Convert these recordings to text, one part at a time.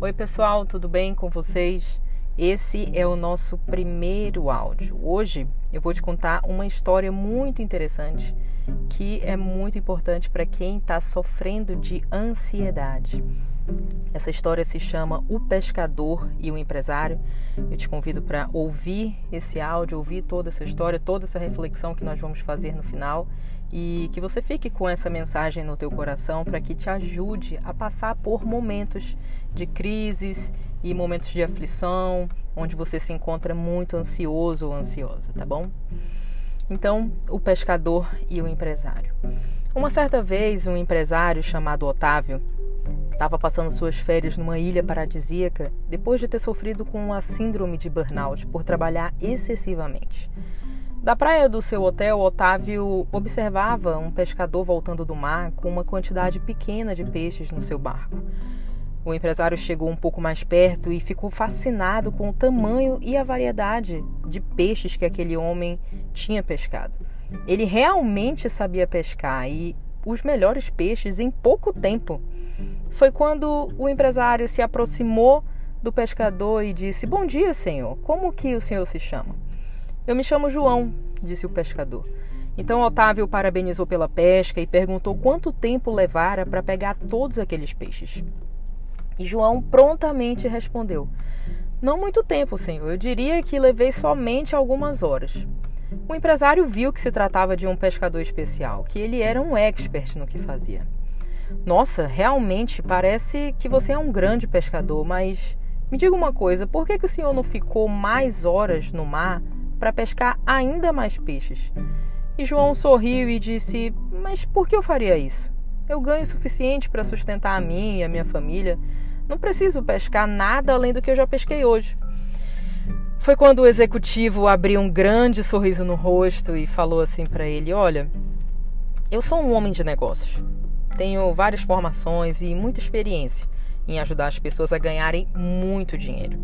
Oi, pessoal, tudo bem com vocês? Esse é o nosso primeiro áudio. Hoje eu vou te contar uma história muito interessante que é muito importante para quem está sofrendo de ansiedade. Essa história se chama O Pescador e o Empresário. Eu te convido para ouvir esse áudio, ouvir toda essa história, toda essa reflexão que nós vamos fazer no final e que você fique com essa mensagem no teu coração para que te ajude a passar por momentos de crises e momentos de aflição, onde você se encontra muito ansioso ou ansiosa, tá bom? Então, o pescador e o empresário. Uma certa vez, um empresário chamado Otávio estava passando suas férias numa ilha paradisíaca depois de ter sofrido com a síndrome de burnout por trabalhar excessivamente. Da praia do seu hotel, Otávio observava um pescador voltando do mar com uma quantidade pequena de peixes no seu barco. O empresário chegou um pouco mais perto e ficou fascinado com o tamanho e a variedade de peixes que aquele homem tinha pescado. Ele realmente sabia pescar e os melhores peixes em pouco tempo. Foi quando o empresário se aproximou do pescador e disse: Bom dia, senhor. Como que o senhor se chama? Eu me chamo João, disse o pescador. Então Otávio parabenizou pela pesca e perguntou quanto tempo levara para pegar todos aqueles peixes. E João prontamente respondeu: Não muito tempo, senhor. Eu diria que levei somente algumas horas. O empresário viu que se tratava de um pescador especial, que ele era um expert no que fazia. Nossa, realmente parece que você é um grande pescador, mas me diga uma coisa: por que, que o senhor não ficou mais horas no mar para pescar ainda mais peixes. E João sorriu e disse: Mas por que eu faria isso? Eu ganho o suficiente para sustentar a mim e a minha família. Não preciso pescar nada além do que eu já pesquei hoje. Foi quando o executivo abriu um grande sorriso no rosto e falou assim para ele: Olha, eu sou um homem de negócios. Tenho várias formações e muita experiência em ajudar as pessoas a ganharem muito dinheiro.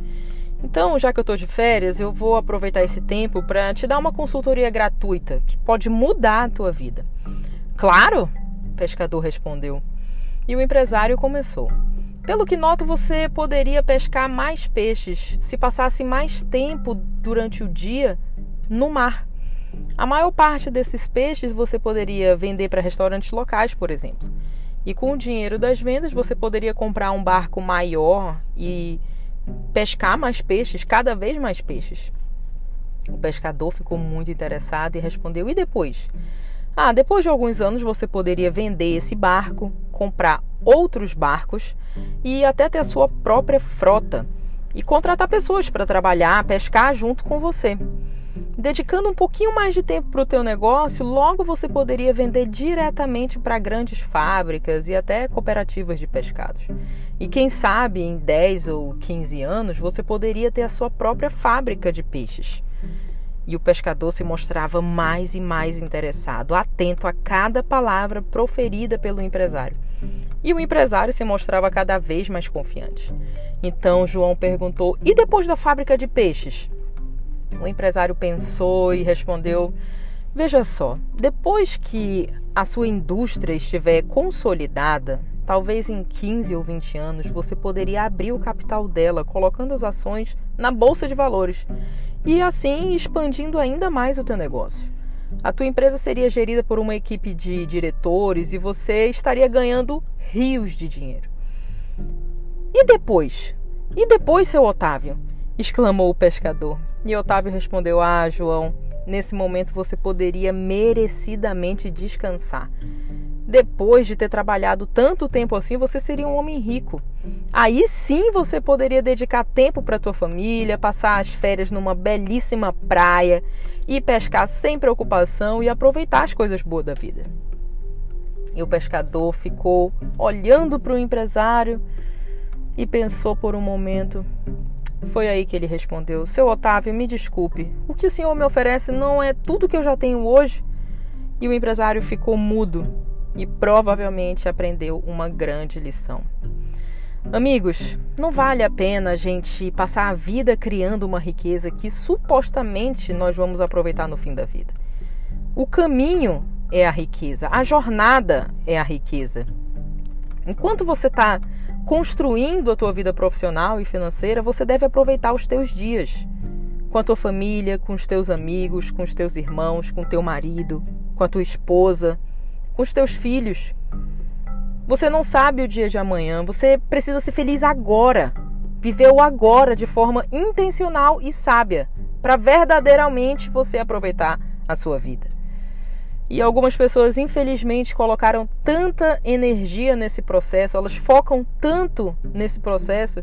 Então, já que eu estou de férias, eu vou aproveitar esse tempo para te dar uma consultoria gratuita que pode mudar a tua vida. Claro, o pescador respondeu. E o empresário começou. Pelo que noto, você poderia pescar mais peixes se passasse mais tempo durante o dia no mar. A maior parte desses peixes você poderia vender para restaurantes locais, por exemplo. E com o dinheiro das vendas, você poderia comprar um barco maior e pescar mais peixes, cada vez mais peixes. O pescador ficou muito interessado e respondeu: E depois? Ah, depois de alguns anos você poderia vender esse barco, comprar outros barcos e até ter a sua própria frota e contratar pessoas para trabalhar, pescar junto com você. Dedicando um pouquinho mais de tempo para o teu negócio, logo você poderia vender diretamente para grandes fábricas e até cooperativas de pescados. E quem sabe em 10 ou 15 anos você poderia ter a sua própria fábrica de peixes. E o pescador se mostrava mais e mais interessado, atento a cada palavra proferida pelo empresário. E o empresário se mostrava cada vez mais confiante. Então João perguntou: E depois da fábrica de peixes? O empresário pensou e respondeu: Veja só, depois que a sua indústria estiver consolidada, talvez em 15 ou 20 anos você poderia abrir o capital dela, colocando as ações na bolsa de valores e assim expandindo ainda mais o teu negócio. A tua empresa seria gerida por uma equipe de diretores e você estaria ganhando rios de dinheiro. E depois? E depois, seu Otávio? exclamou o pescador. E Otávio respondeu: Ah, João, nesse momento você poderia merecidamente descansar. Depois de ter trabalhado tanto tempo assim, você seria um homem rico. Aí sim você poderia dedicar tempo para tua família, passar as férias numa belíssima praia e pescar sem preocupação e aproveitar as coisas boas da vida. E o pescador ficou olhando para o empresário e pensou por um momento: foi aí que ele respondeu: Seu Otávio, me desculpe, o que o senhor me oferece não é tudo que eu já tenho hoje? E o empresário ficou mudo e provavelmente aprendeu uma grande lição. Amigos, não vale a pena a gente passar a vida criando uma riqueza que supostamente nós vamos aproveitar no fim da vida. O caminho é a riqueza, a jornada é a riqueza. Enquanto você está construindo a tua vida profissional e financeira, você deve aproveitar os teus dias com a tua família, com os teus amigos, com os teus irmãos, com o teu marido, com a tua esposa, com os teus filhos. Você não sabe o dia de amanhã, você precisa ser feliz agora. Viver o agora de forma intencional e sábia, para verdadeiramente você aproveitar a sua vida. E algumas pessoas, infelizmente, colocaram tanta energia nesse processo, elas focam tanto nesse processo,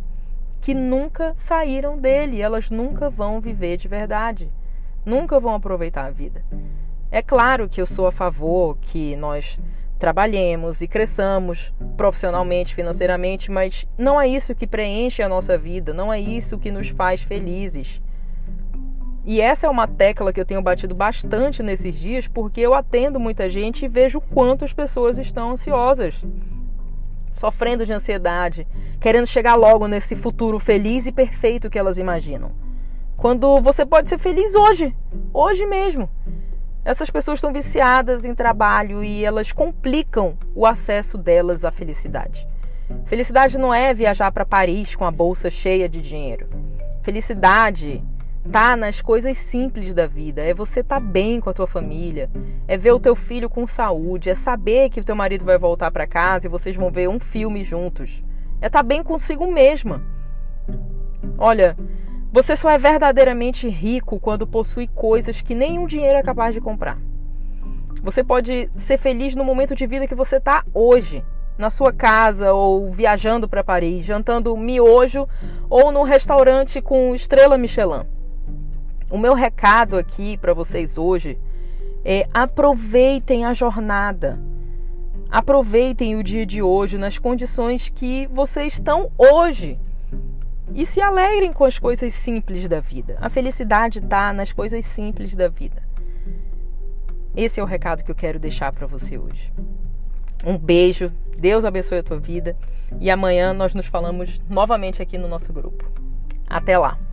que nunca saíram dele, elas nunca vão viver de verdade, nunca vão aproveitar a vida. É claro que eu sou a favor que nós trabalhemos e cresçamos profissionalmente, financeiramente, mas não é isso que preenche a nossa vida, não é isso que nos faz felizes. E essa é uma tecla que eu tenho batido bastante nesses dias, porque eu atendo muita gente e vejo quanto as pessoas estão ansiosas, sofrendo de ansiedade, querendo chegar logo nesse futuro feliz e perfeito que elas imaginam. Quando você pode ser feliz hoje, hoje mesmo. Essas pessoas estão viciadas em trabalho e elas complicam o acesso delas à felicidade. Felicidade não é viajar para Paris com a bolsa cheia de dinheiro. Felicidade tá nas coisas simples da vida, é você estar tá bem com a tua família, é ver o teu filho com saúde, é saber que o teu marido vai voltar para casa e vocês vão ver um filme juntos. É estar tá bem consigo mesma. Olha, você só é verdadeiramente rico quando possui coisas que nenhum dinheiro é capaz de comprar. Você pode ser feliz no momento de vida que você está hoje, na sua casa ou viajando para Paris, jantando miojo ou num restaurante com estrela Michelin. O meu recado aqui para vocês hoje é aproveitem a jornada. Aproveitem o dia de hoje nas condições que vocês estão hoje. E se alegrem com as coisas simples da vida. A felicidade está nas coisas simples da vida. Esse é o recado que eu quero deixar para você hoje. Um beijo, Deus abençoe a tua vida e amanhã nós nos falamos novamente aqui no nosso grupo. Até lá!